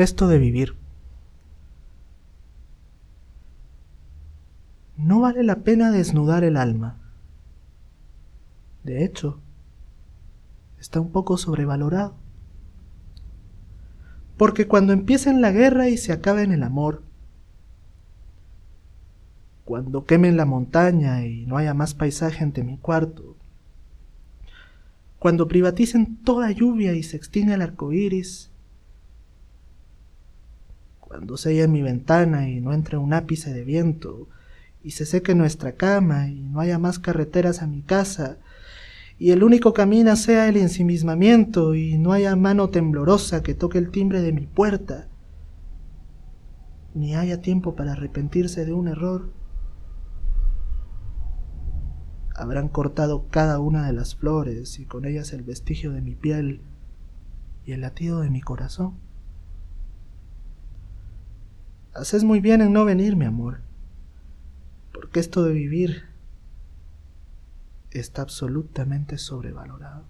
Esto de vivir. No vale la pena desnudar el alma. De hecho, está un poco sobrevalorado. Porque cuando empiecen la guerra y se acabe en el amor, cuando quemen la montaña y no haya más paisaje ante mi cuarto, cuando privaticen toda lluvia y se extinga el arco iris, cuando selle mi ventana y no entre un ápice de viento, y se seque nuestra cama y no haya más carreteras a mi casa, y el único camino sea el ensimismamiento y no haya mano temblorosa que toque el timbre de mi puerta, ni haya tiempo para arrepentirse de un error, habrán cortado cada una de las flores y con ellas el vestigio de mi piel y el latido de mi corazón. Haces muy bien en no venir, mi amor, porque esto de vivir está absolutamente sobrevalorado.